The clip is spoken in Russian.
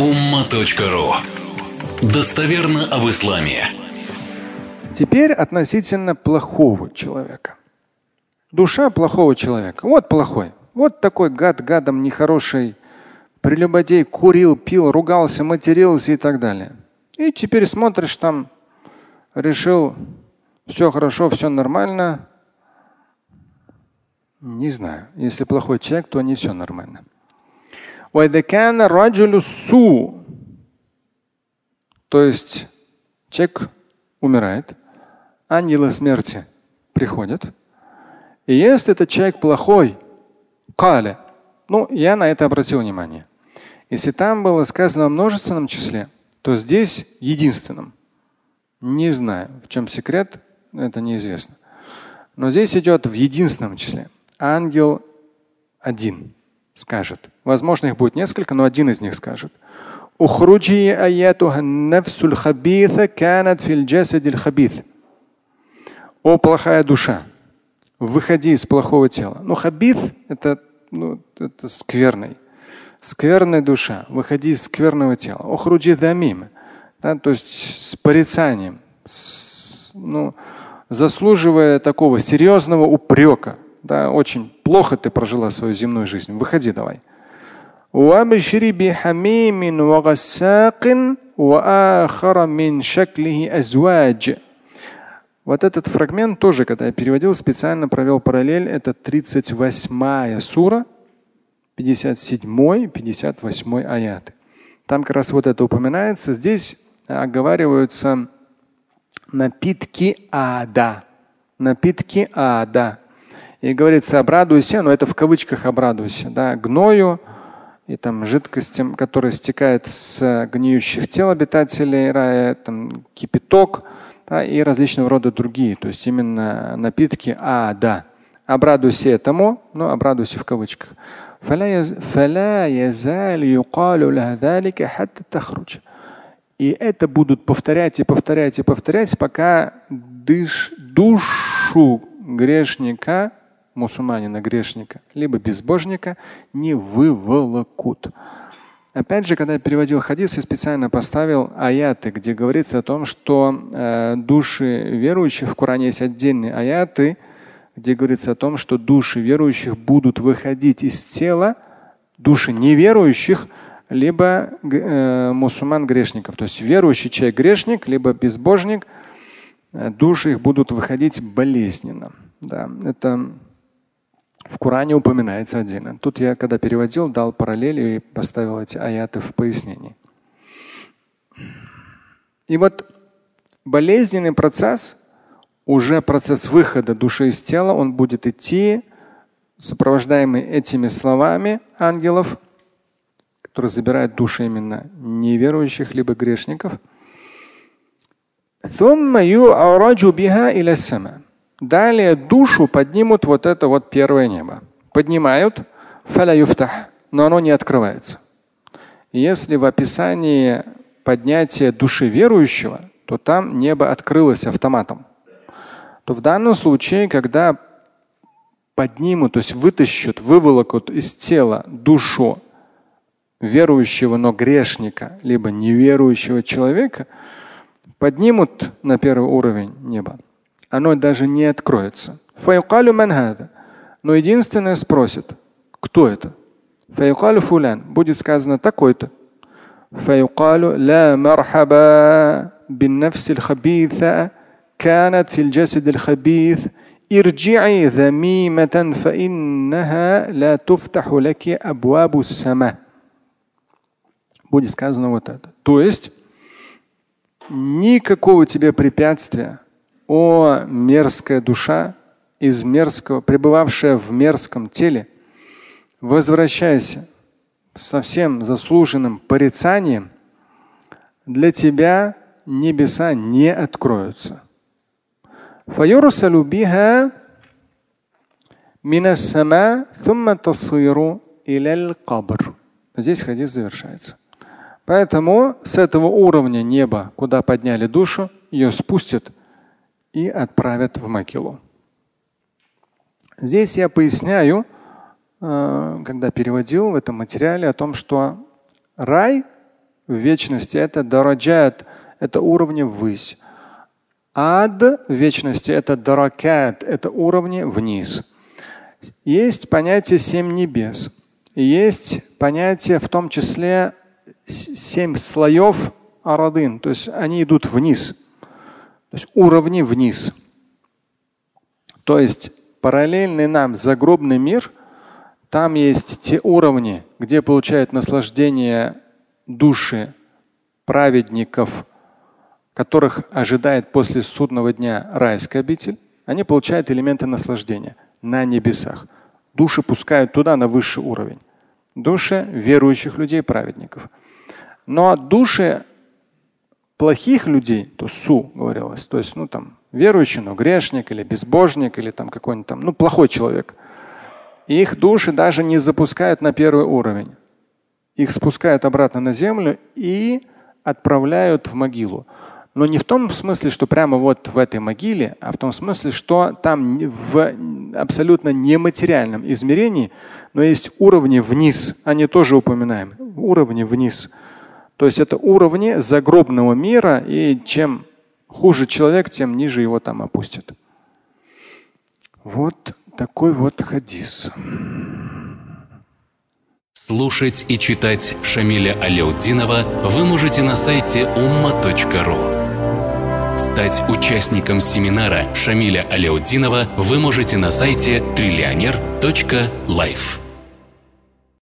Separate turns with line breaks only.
umma.ru Достоверно об исламе.
Теперь относительно плохого человека. Душа плохого человека. Вот плохой. Вот такой гад гадом нехороший, прелюбодей, курил, пил, ругался, матерился и так далее. И теперь смотришь там, решил, все хорошо, все нормально. Не знаю. Если плохой человек, то не все нормально. То есть человек умирает, ангелы смерти приходят. И если этот человек плохой, каля, ну, я на это обратил внимание. Если там было сказано в множественном числе, то здесь единственном. Не знаю, в чем секрет, это неизвестно. Но здесь идет в единственном числе. Ангел один скажет. Возможно, их будет несколько, но один из них скажет. Ухруджи аятуха нафсуль хабиса канат фил джасадиль хабис. О плохая душа, выходи из плохого тела. Ну, хабис – это, ну, это скверный. Скверная душа, выходи из скверного тела. Ухруджи дамим. Да, то есть с порицанием, с, ну, заслуживая такого серьезного упрека да, очень плохо ты прожила свою земную жизнь. Выходи давай. Вот этот фрагмент тоже, когда я переводил, специально провел параллель. Это 38 сура, 57, 58 аяты. Там как раз вот это упоминается. Здесь э, оговариваются напитки ада. Напитки ада. И говорится, обрадуйся, но это в кавычках обрадуйся, да, гною, и там жидкостям, которые стекают с гниющих тел обитателей рая, там кипяток да, и различного рода другие. То есть именно напитки а, да. Обрадуйся этому, ну обрадуйся в кавычках. И это будут повторять и повторять и повторять, пока дыш, душу грешника мусульманина грешника, либо безбожника не выволокут. Опять же, когда я переводил хадис, я специально поставил аяты, где говорится о том, что э, души верующих, в Коране есть отдельные аяты, где говорится о том, что души верующих будут выходить из тела, души неверующих, либо э, мусульман грешников. То есть верующий человек грешник, либо безбожник, э, души их будут выходить болезненно. Да, это в Коране упоминается отдельно. Тут я, когда переводил, дал параллели и поставил эти аяты в пояснении. И вот болезненный процесс, уже процесс выхода души из тела, он будет идти, сопровождаемый этими словами ангелов, которые забирают души именно неверующих либо грешников. Далее душу поднимут вот это вот первое небо. Поднимают, но оно не открывается. Если в описании поднятия души верующего, то там небо открылось автоматом. То в данном случае, когда поднимут, то есть вытащат, выволокут из тела душу верующего, но грешника, либо неверующего человека, поднимут на первый уровень неба оно даже не откроется. Но единственное спросит, кто это? фулян. Будет сказано такой-то. لا مرحبا بالنفس الخبيثة كانت في الجسد الخبيث ارجعي ذميمة فإنها لا تفتح لك أبواب السماء. Будет сказано вот это. То есть никакого тебе препятствия о мерзкая душа из мерзкого, пребывавшая в мерзком теле, возвращайся со всем заслуженным порицанием, для тебя небеса не откроются. Здесь хадис завершается. Поэтому с этого уровня неба, куда подняли душу, ее спустят – и отправят в Макилу. Здесь я поясняю, э, когда переводил в этом материале о том, что рай в вечности это дараджат, это уровни ввысь. Ад в вечности это даракат, это уровни вниз. Есть понятие семь небес. Есть понятие в том числе семь слоев арадын, то есть они идут вниз, то есть уровни вниз. То есть параллельный нам загробный мир, там есть те уровни, где получают наслаждение души праведников, которых ожидает после судного дня райская обитель, они получают элементы наслаждения на небесах. Души пускают туда на высший уровень. Души верующих людей, праведников. Но души плохих людей, то су говорилось, то есть ну там верующий, но грешник или безбожник или там какой-нибудь там, ну плохой человек. их души даже не запускают на первый уровень. Их спускают обратно на землю и отправляют в могилу. Но не в том смысле, что прямо вот в этой могиле, а в том смысле, что там в абсолютно нематериальном измерении, но есть уровни вниз, они тоже упоминаем, уровни вниз. То есть это уровни загробного мира, и чем хуже человек, тем ниже его там опустят. Вот такой вот хадис.
Слушать и читать Шамиля Аляутдинова вы можете на сайте umma.ru. Стать участником семинара Шамиля Аляутдинова вы можете на сайте триллионер.life.